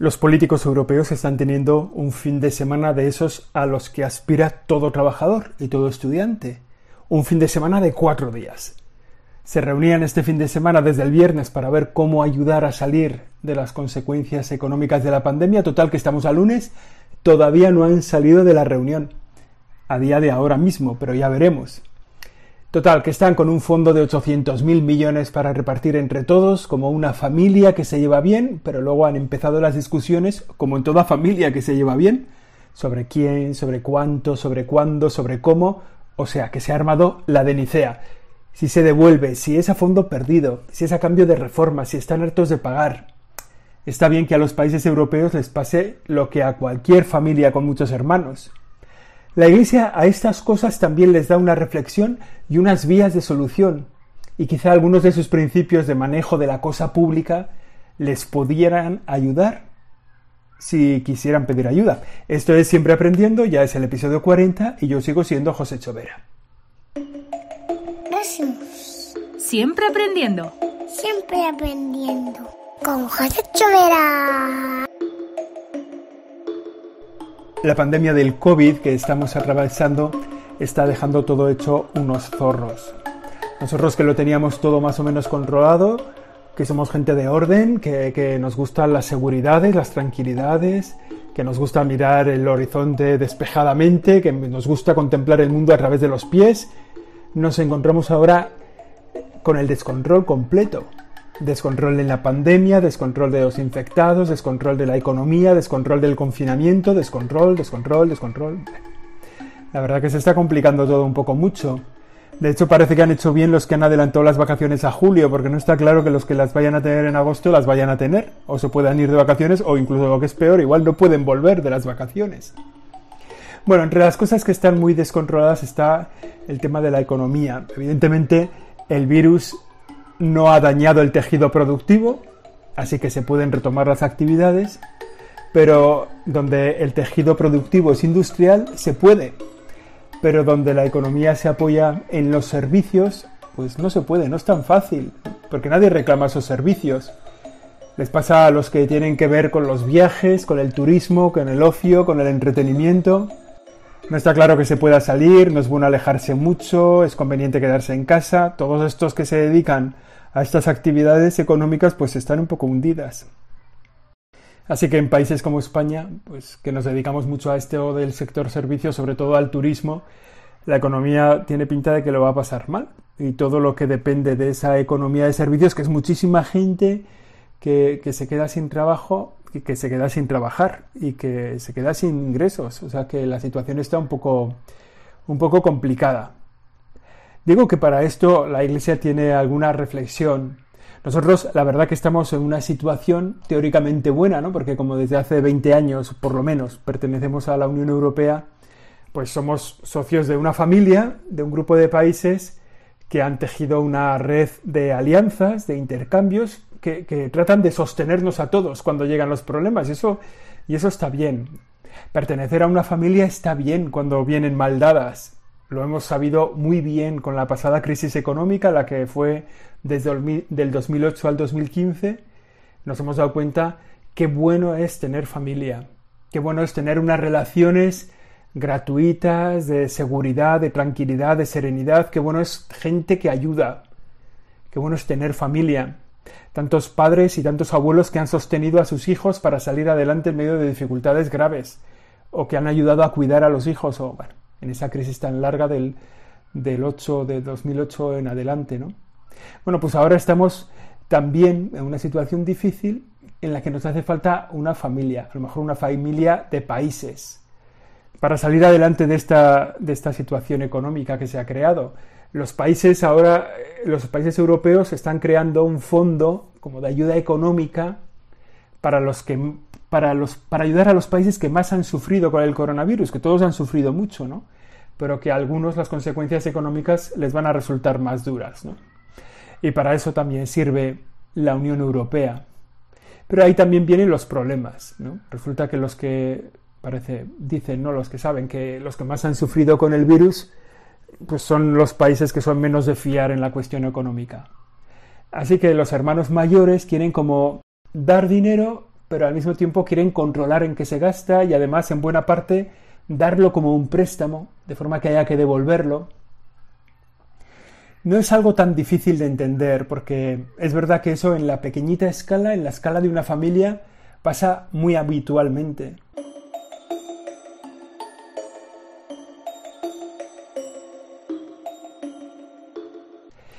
Los políticos europeos están teniendo un fin de semana de esos a los que aspira todo trabajador y todo estudiante. Un fin de semana de cuatro días. Se reunían este fin de semana desde el viernes para ver cómo ayudar a salir de las consecuencias económicas de la pandemia. Total que estamos a lunes, todavía no han salido de la reunión. A día de ahora mismo, pero ya veremos. Total, que están con un fondo de 800.000 millones para repartir entre todos, como una familia que se lleva bien, pero luego han empezado las discusiones, como en toda familia que se lleva bien, sobre quién, sobre cuánto, sobre cuándo, sobre cómo, o sea, que se ha armado la de Nicea. Si se devuelve, si es a fondo perdido, si es a cambio de reformas, si están hartos de pagar. Está bien que a los países europeos les pase lo que a cualquier familia con muchos hermanos. La Iglesia a estas cosas también les da una reflexión y unas vías de solución, y quizá algunos de sus principios de manejo de la cosa pública les pudieran ayudar si quisieran pedir ayuda. Esto es Siempre Aprendiendo, ya es el episodio 40 y yo sigo siendo José Chovera. Siempre aprendiendo. Siempre aprendiendo. Con José Chovera. La pandemia del COVID que estamos atravesando está dejando todo hecho unos zorros. Nosotros que lo teníamos todo más o menos controlado, que somos gente de orden, que, nos gustan las seguridades, las tranquilidades, que nos gusta mirar el horizonte despejadamente, que nos gusta contemplar el mundo a través de los pies, nos encontramos ahora con el descontrol completo. Descontrol en la pandemia, descontrol de los infectados, descontrol de la economía, descontrol del confinamiento, descontrol, descontrol, descontrol. La verdad que se está complicando todo un poco mucho. De hecho, parece que han hecho bien los que han adelantado las vacaciones a julio, porque no está claro que los que las vayan a tener en agosto las vayan a tener, o se puedan ir de vacaciones, o incluso lo que es peor, igual no pueden volver de las vacaciones. Bueno, entre las cosas que están muy descontroladas está el tema de la economía. Evidentemente, el virus no ha dañado el tejido productivo, así que se pueden retomar las actividades, pero donde el tejido productivo es industrial, se puede, pero donde la economía se apoya en los servicios, pues no se puede, no es tan fácil, porque nadie reclama esos servicios. Les pasa a los que tienen que ver con los viajes, con el turismo, con el ocio, con el entretenimiento. No está claro que se pueda salir, no es bueno alejarse mucho, es conveniente quedarse en casa. Todos estos que se dedican a estas actividades económicas pues están un poco hundidas. Así que en países como España, pues que nos dedicamos mucho a este o del sector servicios, sobre todo al turismo, la economía tiene pinta de que lo va a pasar mal. Y todo lo que depende de esa economía de servicios, que es muchísima gente que, que se queda sin trabajo, que, que se queda sin trabajar y que se queda sin ingresos. O sea que la situación está un poco, un poco complicada. Digo que para esto la Iglesia tiene alguna reflexión. Nosotros, la verdad que estamos en una situación teóricamente buena, ¿no? Porque como desde hace 20 años, por lo menos, pertenecemos a la Unión Europea, pues somos socios de una familia, de un grupo de países que han tejido una red de alianzas, de intercambios, que, tratan de sostenernos a todos cuando llegan los problemas. Y eso, y eso está bien. Pertenecer a una familia está bien cuando vienen mal dadas, lo hemos sabido muy bien con la pasada crisis económica, la que fue desde el 2008 al 2015. Nos hemos dado cuenta qué bueno es tener familia, qué bueno es tener unas relaciones gratuitas, de seguridad, de tranquilidad, de serenidad, qué bueno es gente que ayuda, qué bueno es tener familia. Tantos padres y tantos abuelos que han sostenido a sus hijos para salir adelante en medio de dificultades graves, o que han ayudado a cuidar a los hijos, o bueno, en esa crisis tan larga del, del 8, de 2008 en adelante, ¿no? Bueno, pues ahora estamos también en una situación difícil en la que nos hace falta una familia, a lo mejor una familia de países, para salir adelante de esta, de esta situación económica que se ha creado. Los países ahora, los países europeos están creando un fondo como de ayuda económica para los que para, los, para ayudar a los países que más han sufrido con el coronavirus, que todos han sufrido mucho, ¿no? Pero que a algunos las consecuencias económicas les van a resultar más duras, ¿no? Y para eso también sirve la Unión Europea. Pero ahí también vienen los problemas, ¿no? Resulta que los que, parece, dicen, ¿no? Los que saben que los que más han sufrido con el virus, pues son los países que son menos de fiar en la cuestión económica. Así que los hermanos mayores quieren como dar dinero pero al mismo tiempo quieren controlar en qué se gasta y además en buena parte darlo como un préstamo, de forma que haya que devolverlo. No es algo tan difícil de entender, porque es verdad que eso en la pequeñita escala, en la escala de una familia, pasa muy habitualmente.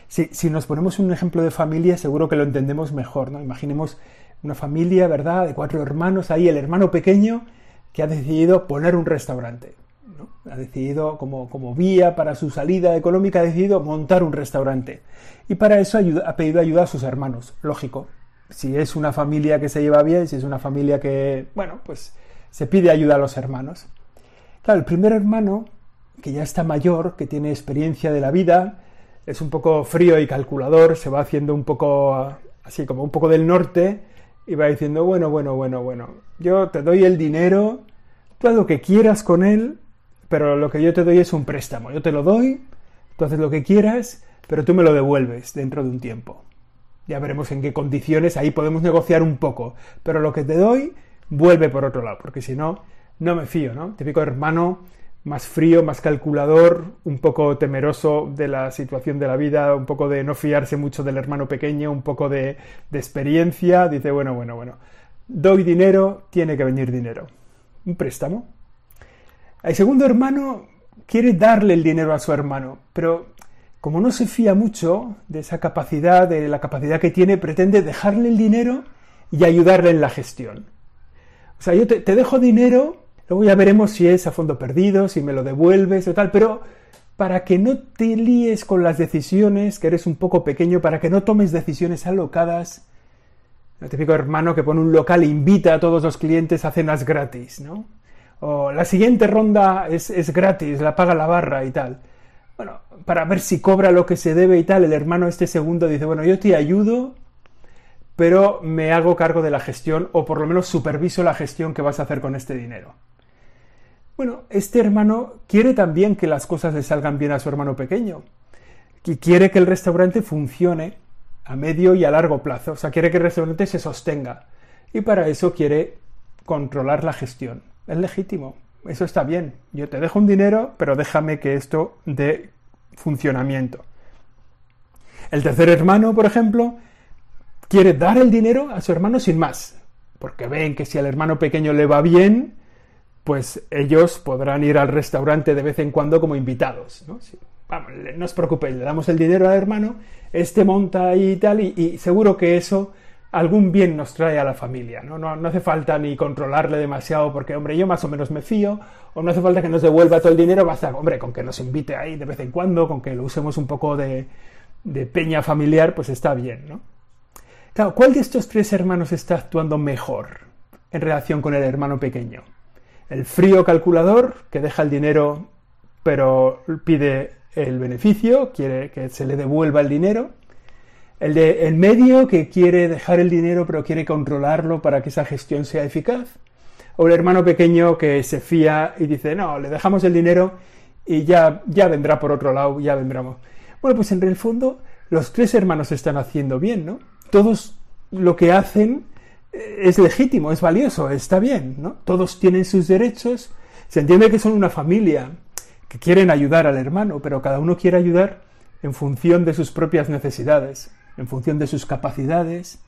Si, nos ponemos un ejemplo de familia, seguro que lo entendemos mejor, ¿no? Imaginemos una familia, ¿verdad?, de cuatro hermanos, ahí el hermano pequeño que ha decidido poner un restaurante. Ha decidido, como, como, vía para su salida económica, ha decidido montar un restaurante. Y para eso ha pedido ayuda a sus hermanos, lógico. Si es una familia que se lleva bien, si es una familia que, bueno, pues se pide ayuda a los hermanos. Claro, el primer hermano, que ya está mayor, que tiene experiencia de la vida, es un poco frío y calculador, se va haciendo un poco así como un poco del norte y va diciendo, bueno, bueno, bueno, bueno, yo te doy el dinero, tú haz lo que quieras con él, pero lo que yo te doy es un préstamo, yo te lo doy, tú haces lo que quieras, pero tú me lo devuelves dentro de un tiempo. Ya veremos en qué condiciones, ahí podemos negociar un poco, pero lo que te doy vuelve por otro lado, porque si no, no me fío, ¿no? Típico hermano más frío, más calculador, un poco temeroso de la situación de la vida, un poco de no fiarse mucho del hermano pequeño, un poco de, experiencia, dice, bueno, bueno, bueno, doy dinero, tiene que venir dinero. Un préstamo. El segundo hermano quiere darle el dinero a su hermano, pero como no se fía mucho de esa capacidad, de la capacidad que tiene, pretende dejarle el dinero y ayudarle en la gestión. O sea, yo te dejo dinero Luego ya veremos si es a fondo perdido, si me lo devuelves o tal, pero para que no te líes con las decisiones, que eres un poco pequeño, para que no tomes decisiones alocadas. El típico hermano que pone un local e invita a todos los clientes a cenas gratis, ¿no? O la siguiente ronda es, es gratis, la paga la barra y tal. Bueno, para ver si cobra lo que se debe y tal, el hermano este segundo dice, bueno, yo te ayudo, pero me hago cargo de la gestión, o por lo menos superviso la gestión que vas a hacer con este dinero. Bueno, este hermano quiere también que las cosas le salgan bien a su hermano pequeño. Y quiere que el restaurante funcione a medio y a largo plazo. O sea, quiere que el restaurante se sostenga. Y para eso quiere controlar la gestión. Es legítimo. Eso está bien. Yo te dejo un dinero, pero déjame que esto dé funcionamiento. El tercer hermano, por ejemplo, quiere dar el dinero a su hermano sin más. Porque ven que si al hermano pequeño le va bien, pues ellos podrán ir al restaurante de vez en cuando como invitados. ¿no? vamos, no os preocupéis, le damos el dinero al hermano, este monta ahí y tal, y, seguro que eso algún bien nos trae a la familia. ¿no? ¿no? hace falta ni controlarle demasiado porque, hombre, yo más o menos me fío, o no hace falta que nos devuelva todo el dinero, basta, hombre, con que nos invite ahí de vez en cuando, con que lo usemos un poco de, de peña familiar, pues está bien. ¿no? Claro, ¿cuál de estos tres hermanos está actuando mejor en relación con el hermano pequeño? El frío calculador que deja el dinero pero pide el beneficio, quiere que se le devuelva el dinero. El de en medio que quiere dejar el dinero pero quiere controlarlo para que esa gestión sea eficaz. O el hermano pequeño que se fía y dice, no, le dejamos el dinero y ya, ya vendrá por otro lado, ya vendremos. Bueno, pues en el fondo los tres hermanos están haciendo bien, ¿no? Todos lo que hacen es legítimo, es valioso, está bien, ¿no? Todos tienen sus derechos, se entiende que son una familia, que quieren ayudar al hermano, pero cada uno quiere ayudar en función de sus propias necesidades, en función de sus capacidades,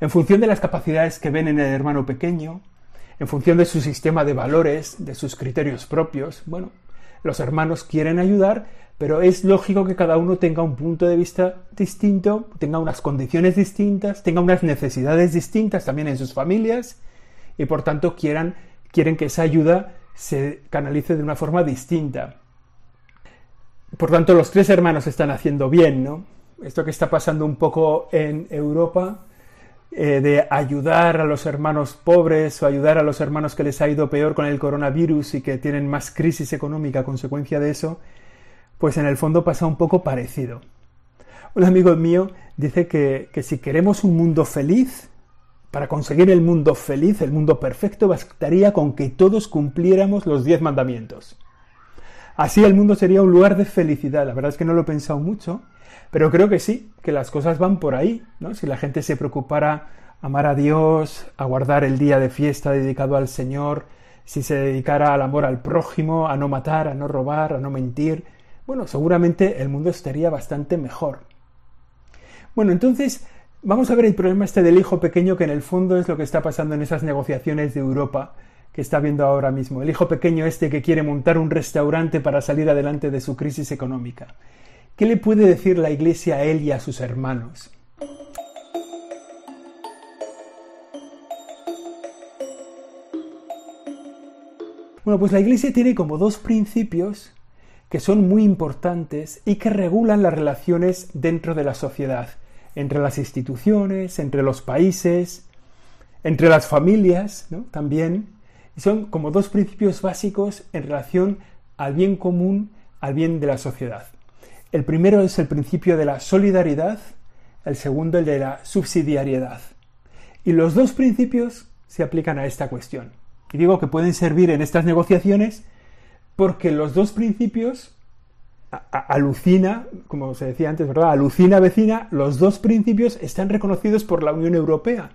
en función de las capacidades que ven en el hermano pequeño, en función de su sistema de valores, de sus criterios propios. Bueno, los hermanos quieren ayudar, pero es lógico que cada uno tenga un punto de vista distinto, tenga unas condiciones distintas, tenga unas necesidades distintas también en sus familias y por tanto quieran, quieren que esa ayuda se canalice de una forma distinta. Por tanto, los tres hermanos están haciendo bien, ¿no? Esto que está pasando un poco en Europa, eh, de ayudar a los hermanos pobres o ayudar a los hermanos que les ha ido peor con el coronavirus y que tienen más crisis económica a consecuencia de eso, pues en el fondo pasa un poco parecido. Un amigo mío dice que, si queremos un mundo feliz, para conseguir el mundo feliz, el mundo perfecto, bastaría con que todos cumpliéramos los diez mandamientos. Así el mundo sería un lugar de felicidad. La verdad es que no lo he pensado mucho, pero creo que sí, que las cosas van por ahí. ¿no? Si la gente se preocupara amar a Dios, a guardar el día de fiesta dedicado al Señor, si se dedicara al amor al prójimo, a no matar, a no robar, a no mentir, bueno, seguramente el mundo estaría bastante mejor. Bueno, entonces vamos a ver el problema este del hijo pequeño, que en el fondo es lo que está pasando en esas negociaciones de Europa que está viendo ahora mismo. El hijo pequeño este que quiere montar un restaurante para salir adelante de su crisis económica. ¿Qué le puede decir la Iglesia a él y a sus hermanos? Bueno, pues la Iglesia tiene como dos principios que son muy importantes y que regulan las relaciones dentro de la sociedad, entre las instituciones, entre los países, entre las familias. También. Son como dos principios básicos en relación al bien común, al bien de la sociedad. El primero es el principio de la solidaridad, el segundo el de la subsidiariedad. Y los dos principios se aplican a esta cuestión. Y digo que pueden servir en estas negociaciones porque los dos principios, alucina, como se decía antes, ¿verdad? Alucina vecina, los dos principios están reconocidos por la Unión Europea.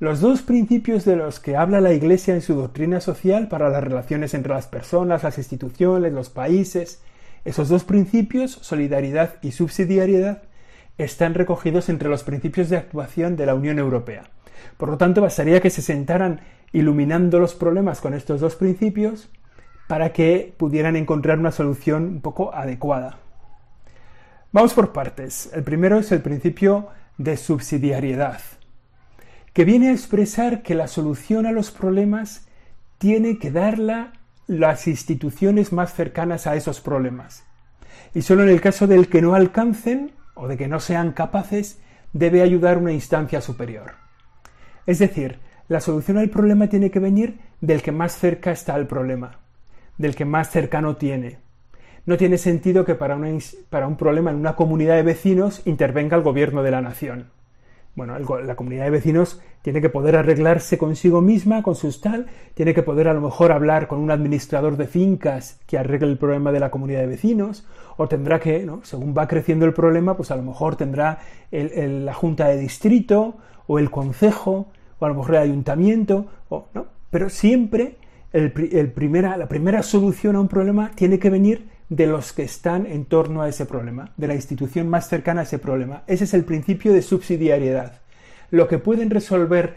Los dos principios de los que habla la Iglesia en su doctrina social para las relaciones entre las personas, las instituciones, los países, esos dos principios, solidaridad y subsidiariedad, están recogidos entre los principios de actuación de la Unión Europea. Por lo tanto, bastaría que se sentaran iluminando los problemas con estos dos principios para que pudieran encontrar una solución un poco adecuada. Vamos por partes. El primero es el principio de subsidiariedad, que viene a expresar que la solución a los problemas tiene que darla las instituciones más cercanas a esos problemas. Y solo en el caso del que no alcancen o de que no sean capaces, debe ayudar una instancia superior. Es decir, la solución al problema tiene que venir del que más cerca está al problema del que más cercano tiene. No tiene sentido que para, para un problema en una comunidad de vecinos intervenga el gobierno de la nación. Bueno, la comunidad de vecinos tiene que poder arreglarse consigo misma, con sus tal, tiene que poder a lo mejor hablar con un administrador de fincas que arregle el problema de la comunidad de vecinos, o tendrá que, ¿no? según va creciendo el problema, pues a lo mejor tendrá la junta de distrito, o el concejo, o a lo mejor el ayuntamiento, o, ¿no? pero siempre el, primera, la primera solución a un problema tiene que venir de los que están en torno a ese problema, de la institución más cercana a ese problema. Ese es el principio de subsidiariedad. Lo que pueden resolver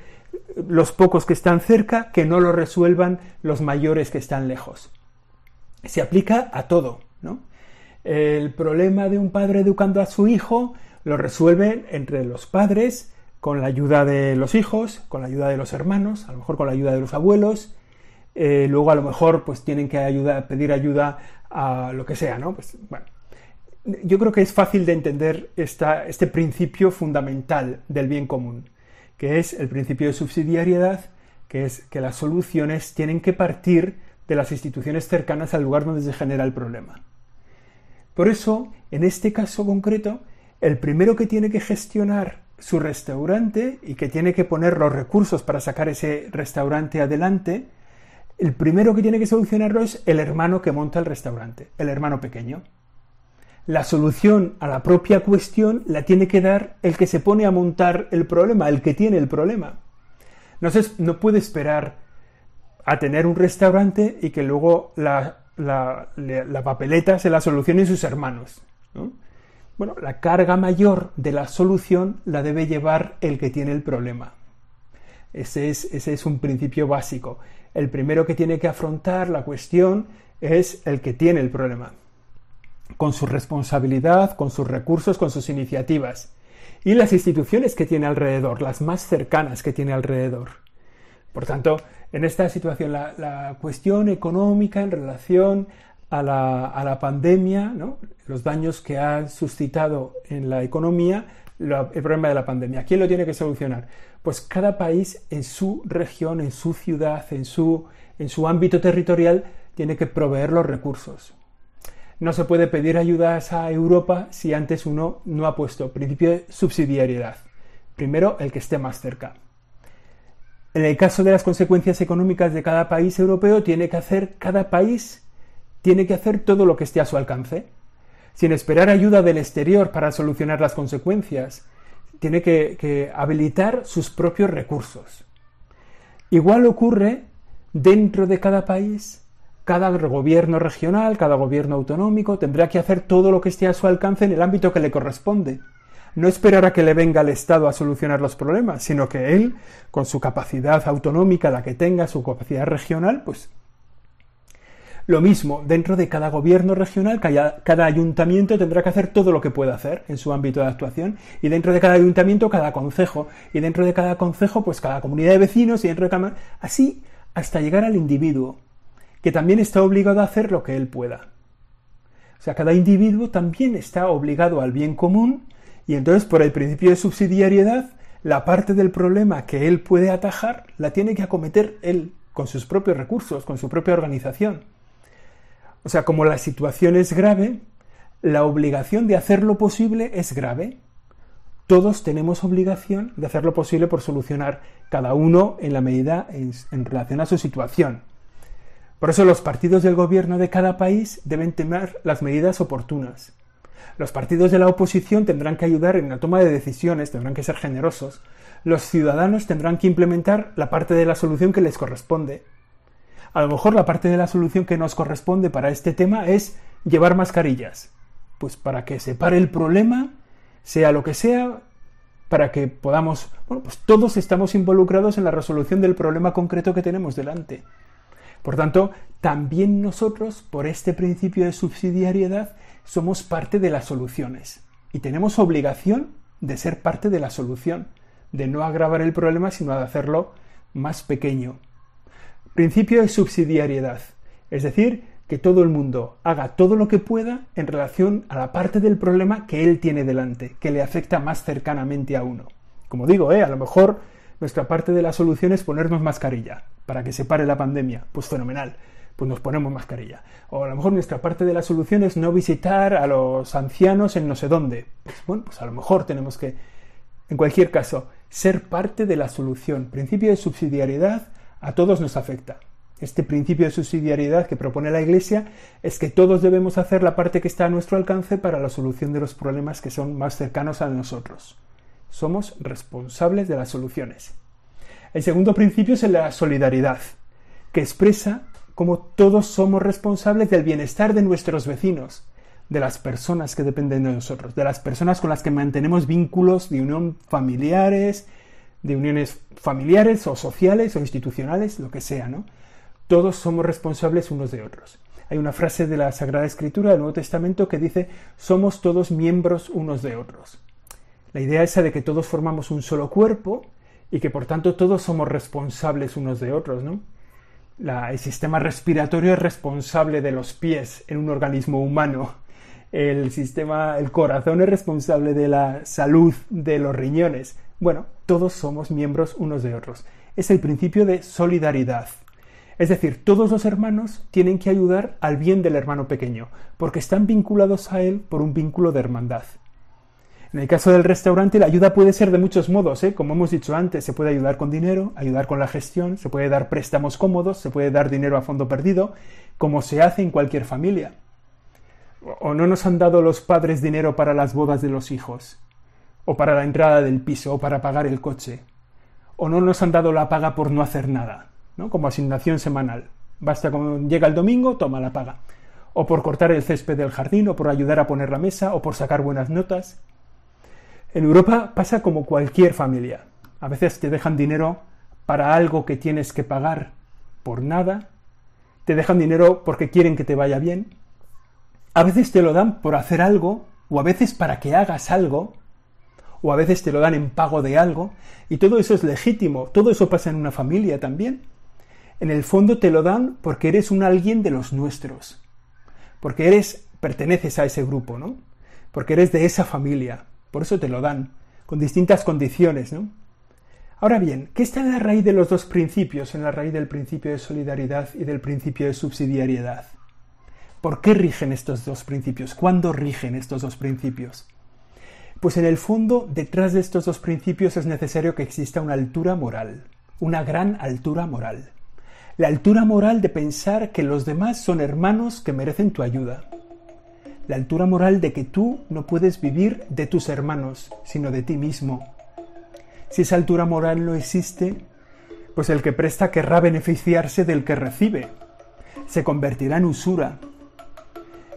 los pocos que están cerca, que no lo resuelvan los mayores que están lejos. Se aplica a todo, ¿no? El problema de un padre educando a su hijo lo resuelven entre los padres, con la ayuda de los hijos, con la ayuda de los hermanos, a lo mejor con la ayuda de los abuelos, eh, luego a lo mejor pues tienen que pedir ayuda a lo que sea, ¿no? Pues bueno, yo creo que es fácil de entender este principio fundamental del bien común, que es el principio de subsidiariedad, que es que las soluciones tienen que partir de las instituciones cercanas al lugar donde se genera el problema. Por eso, en este caso concreto, el primero que tiene que gestionar su restaurante y que tiene que poner los recursos para sacar ese restaurante adelante el primero que tiene que solucionarlo es el hermano que monta el restaurante, el hermano pequeño. La solución a la propia cuestión la tiene que dar el que se pone a montar el problema, el que tiene el problema. No, no puede esperar a tener un restaurante y que luego la, papeleta se la solucione sus hermanos. Bueno, la carga mayor de la solución la debe llevar el que tiene el problema. Ese es, ese es un principio básico el primero que tiene que afrontar la cuestión es el que tiene el problema, con su responsabilidad, con sus recursos, con sus iniciativas, y las instituciones que tiene alrededor, las más cercanas que tiene alrededor. Por tanto, en esta situación, la, cuestión económica en relación a la, pandemia, los daños que ha suscitado en la economía, el problema de la pandemia. ¿Quién lo tiene que solucionar? Pues cada país en su región, en su ciudad, en su, en su ámbito territorial, tiene que proveer los recursos. No se puede pedir ayudas a Europa si antes uno no ha puesto principio de subsidiariedad. Primero, el que esté más cerca. En el caso de las consecuencias económicas de cada país europeo, tiene que hacer cada país tiene que hacer todo lo que esté a su alcance, sin esperar ayuda del exterior para solucionar las consecuencias, tiene que, habilitar sus propios recursos. Igual ocurre dentro de cada país cada gobierno regional, cada gobierno autonómico tendrá que hacer todo lo que esté a su alcance en el ámbito que le corresponde. No esperar a que le venga el Estado a solucionar los problemas, sino que él, con su capacidad autonómica, la que tenga, su capacidad regional, pues lo mismo, dentro de cada gobierno regional, cada, ayuntamiento tendrá que hacer todo lo que pueda hacer en su ámbito de actuación, y dentro de cada ayuntamiento, cada concejo, y dentro de cada concejo, pues cada comunidad de vecinos, y dentro de cada... así hasta llegar al individuo, que también está obligado a hacer lo que él pueda. O sea, cada individuo también está obligado al bien común y entonces por el principio de subsidiariedad, la parte del problema que él puede atajar la tiene que acometer él con sus propios recursos, con su propia organización. O sea, como la situación es grave, la obligación de hacer lo posible es grave. Todos tenemos obligación de hacer lo posible por solucionar cada uno en la medida en, relación a su situación. Por eso los partidos del gobierno de cada país deben tomar las medidas oportunas. Los partidos de la oposición tendrán que ayudar en la toma de decisiones, tendrán que ser generosos. Los ciudadanos tendrán que implementar la parte de la solución que les corresponde. A lo mejor la parte de la solución que nos corresponde para este tema es llevar mascarillas. Pues para que se pare el problema, sea lo que sea, para que podamos, bueno, pues todos estamos involucrados en la resolución del problema concreto que tenemos delante. Por tanto, también nosotros, por este principio de subsidiariedad, somos parte de las soluciones y tenemos obligación de ser parte de la solución, de no agravar el problema, sino de hacerlo más pequeño. Principio de subsidiariedad, es decir, que todo el mundo haga todo lo que pueda en relación a la parte del problema que él tiene delante, que le afecta más cercanamente a uno. Como digo, ¿eh? a lo mejor nuestra parte de la solución es ponernos mascarilla para que se pare la pandemia. Pues fenomenal, pues nos ponemos mascarilla. O a lo mejor nuestra parte de la solución es no visitar a los ancianos en no sé dónde. Pues bueno, pues a lo mejor tenemos que, en cualquier caso, ser parte de la solución. Principio de subsidiariedad a todos nos afecta. Este principio de subsidiariedad que propone la Iglesia es que todos debemos hacer la parte que está a nuestro alcance para la solución de los problemas que son más cercanos a nosotros. Somos responsables de las soluciones. El segundo principio es la solidaridad, que expresa cómo todos somos responsables del bienestar de nuestros vecinos, de las personas que dependen de nosotros, de las personas con las que mantenemos vínculos de unión familiares, de uniones familiares o sociales o institucionales, lo que sea, ¿no? Todos somos responsables unos de otros. Hay una frase de la Sagrada Escritura del Nuevo Testamento que dice, somos todos miembros unos de otros. La idea esa de que todos formamos un solo cuerpo y que por tanto todos somos responsables unos de otros, ¿no? el sistema respiratorio es responsable de los pies en un organismo humano. El sistema, el corazón es responsable de la salud de los riñones. Bueno, todos somos miembros unos de otros. Es el principio de solidaridad. Es decir, todos los hermanos tienen que ayudar al bien del hermano pequeño, porque están vinculados a él por un vínculo de hermandad. En el caso del restaurante, la ayuda puede ser de muchos modos, ¿eh? como hemos dicho antes, se puede ayudar con dinero, ayudar con la gestión, se puede dar préstamos cómodos, se puede dar dinero a fondo perdido, como se hace en cualquier familia. O no nos han dado los padres dinero para las bodas de los hijos, o para la entrada del piso, o para pagar el coche, o no nos han dado la paga por no hacer nada, ¿no? como asignación semanal. Basta cuando llega el domingo, toma la paga. O por cortar el césped del jardín, o por ayudar a poner la mesa, o por sacar buenas notas. En Europa pasa como cualquier familia. A veces te dejan dinero para algo que tienes que pagar por nada. Te dejan dinero porque quieren que te vaya bien. A veces te lo dan por hacer algo, o a veces para que hagas algo, o a veces te lo dan en pago de algo, y todo eso es legítimo, todo eso pasa en una familia también. En el fondo te lo dan porque eres un alguien de los nuestros, porque eres, perteneces a ese grupo, ¿no? Porque eres de esa familia, por eso te lo dan, con distintas condiciones, ¿no? Ahora bien, ¿qué está en la raíz de los dos principios, en la raíz del principio de solidaridad y del principio de subsidiariedad? ¿Por qué rigen estos dos principios? ¿Cuándo rigen estos dos principios? Pues en el fondo, detrás de estos dos principios es necesario que exista una altura moral, una gran altura moral. La altura moral de pensar que los demás son hermanos que merecen tu ayuda. La altura moral de que tú no puedes vivir de tus hermanos, sino de ti mismo. Si esa altura moral no existe, pues el que presta querrá beneficiarse del que recibe. Se convertirá en usura.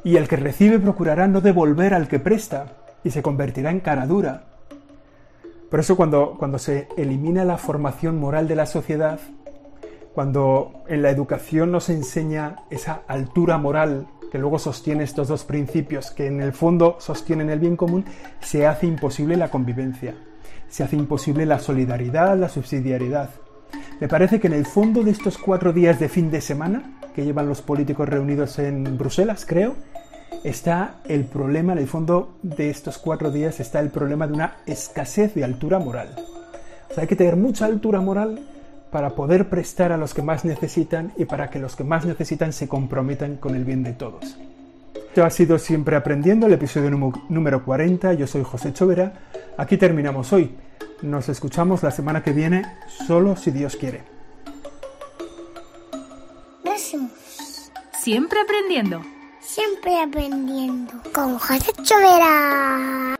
Y el que recibe procurará no devolver al que presta y se convertirá en cara dura. Por eso cuando, cuando se elimina la formación moral de la sociedad, cuando en la educación nos enseña esa altura moral que luego sostiene estos dos principios, que en el fondo sostienen el bien común, se hace imposible la convivencia, se hace imposible la solidaridad, la subsidiariedad. Me parece que en el fondo de estos cuatro días de fin de semana que llevan los políticos reunidos en Bruselas, creo, está el problema, en el fondo de estos cuatro días está el problema de una escasez de altura moral. O sea, hay que tener mucha altura moral para poder prestar a los que más necesitan y para que los que más necesitan se comprometan con el bien de todos. Esto ha sido Siempre Aprendiendo, el episodio número 40. Yo soy José Chovera. Aquí terminamos hoy. Nos escuchamos la semana que viene, solo si Dios quiere. Siempre aprendiendo. Siempre aprendiendo. Con José Chovera.